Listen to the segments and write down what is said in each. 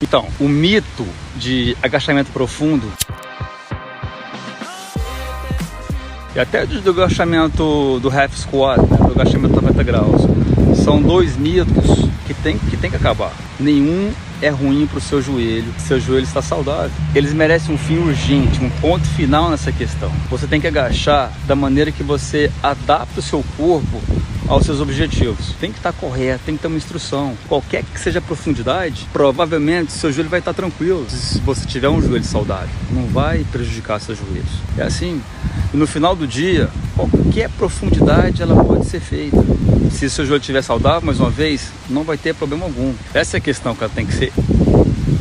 Então, o mito de agachamento profundo e até do agachamento do half squat, né, do agachamento 90 graus, são dois mitos que tem que, tem que acabar. Nenhum é ruim para o seu joelho, seu joelho está saudável. Eles merecem um fim urgente, um ponto final nessa questão. Você tem que agachar da maneira que você adapta o seu corpo aos seus objetivos. Tem que estar correto, tem que ter uma instrução. Qualquer que seja a profundidade, provavelmente seu joelho vai estar tranquilo se você tiver um joelho saudável. Não vai prejudicar seus joelhos. É assim. E no final do dia, qualquer profundidade ela pode ser feita. Se seu joelho estiver saudável, mais uma vez, não vai ter problema algum. Essa é a questão que ela tem que ser.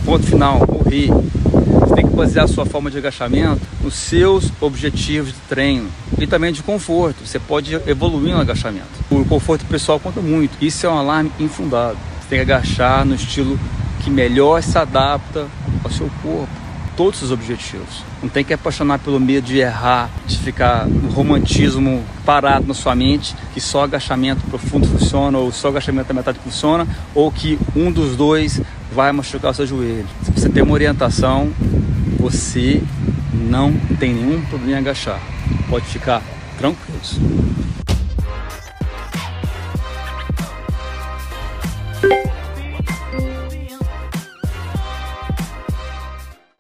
Ponto final, morrer. Você tem que basear a sua forma de agachamento nos seus objetivos de treino e também de conforto. Você pode evoluir no agachamento. O conforto pessoal conta muito. Isso é um alarme infundado. Você tem que agachar no estilo que melhor se adapta ao seu corpo, todos os objetivos. Não tem que apaixonar pelo medo de errar, de ficar no romantismo parado na sua mente, que só agachamento profundo funciona, ou só agachamento da metade funciona, ou que um dos dois vai machucar o seu joelho. Se você tem uma orientação, você não tem nenhum problema em agachar. Pode ficar tranquilos.